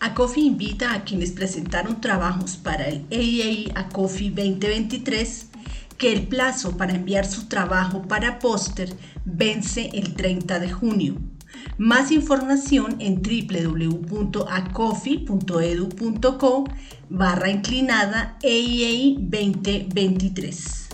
ACOFI invita a quienes presentaron trabajos para el EIEI ACOFI 2023 que el plazo para enviar su trabajo para póster vence el 30 de junio. Más información en www.acofi.edu.co barra inclinada EIEI 2023.